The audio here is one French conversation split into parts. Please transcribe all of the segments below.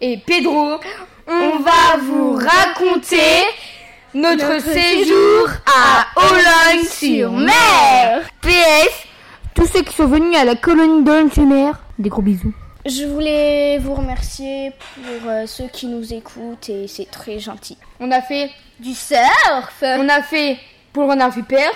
et Pedro, on va vous raconter notre séjour à Ologne-sur-Mer. PS, tous ceux qui sont venus à la colonie d'Ologne-sur-Mer, des gros bisous. Je voulais vous remercier pour euh, ceux qui nous écoutent et c'est très gentil. On a fait, Du surf on a fait pour le renard vipère,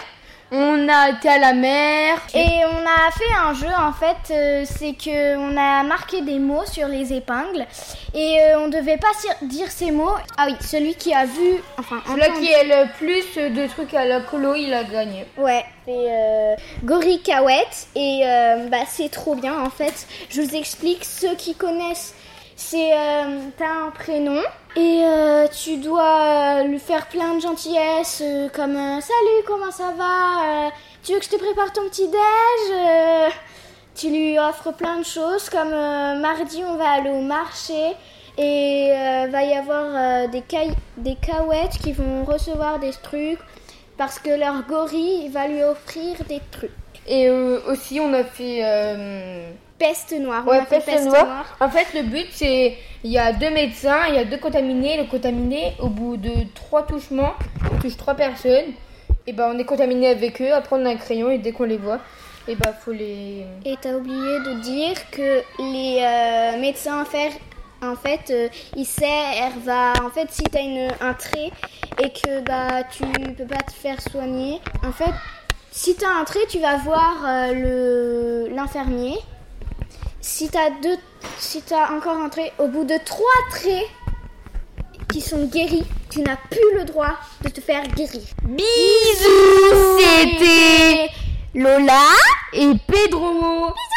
on a été à la mer, Et on a fait un jeu en fait, euh, c'est que on a marqué des mots sur les épingles et euh, on devait pas dire ces mots. Ah oui, celui qui a vu, enfin celui qui est le plus de trucs à la colo, il a gagné. Ouais, c'est euh, Gorikawet et euh, bah, c'est trop bien en fait. Je vous explique, ceux qui connaissent, c'est t'as un prénom et euh, tu dois euh, lui faire plein de gentillesses euh, comme salut, comment ça va Tu veux que je te prépare ton petit déj Tu lui offres plein de choses comme mardi on va aller au marché et va y avoir des, des qui vont recevoir des trucs parce que leur gorille va lui offrir des trucs. Et aussi, on a fait. Peste noire. on Ouais, peste noire. En fait, le but, c'est. Il y a deux médecins, il y a deux contaminés. Le contaminé, au bout de trois touchements, il touche trois personnes. Et ben, on est contaminé avec eux. Après, on a un crayon et dès qu'on les voit, et ben, faut les. Et t'as oublié de dire que les euh, médecins en fait, en fait euh, ils servent à, en fait, si t'as une un trait et que bah tu peux pas te faire soigner, en fait, si t'as un trait, tu vas voir euh, le l'infirmier. Si t'as deux, si t'as encore un trait, au bout de trois traits qui sont guéris, tu n'as plus le droit de te faire guérir. Bisous C'était Lola et Pedro. Bisous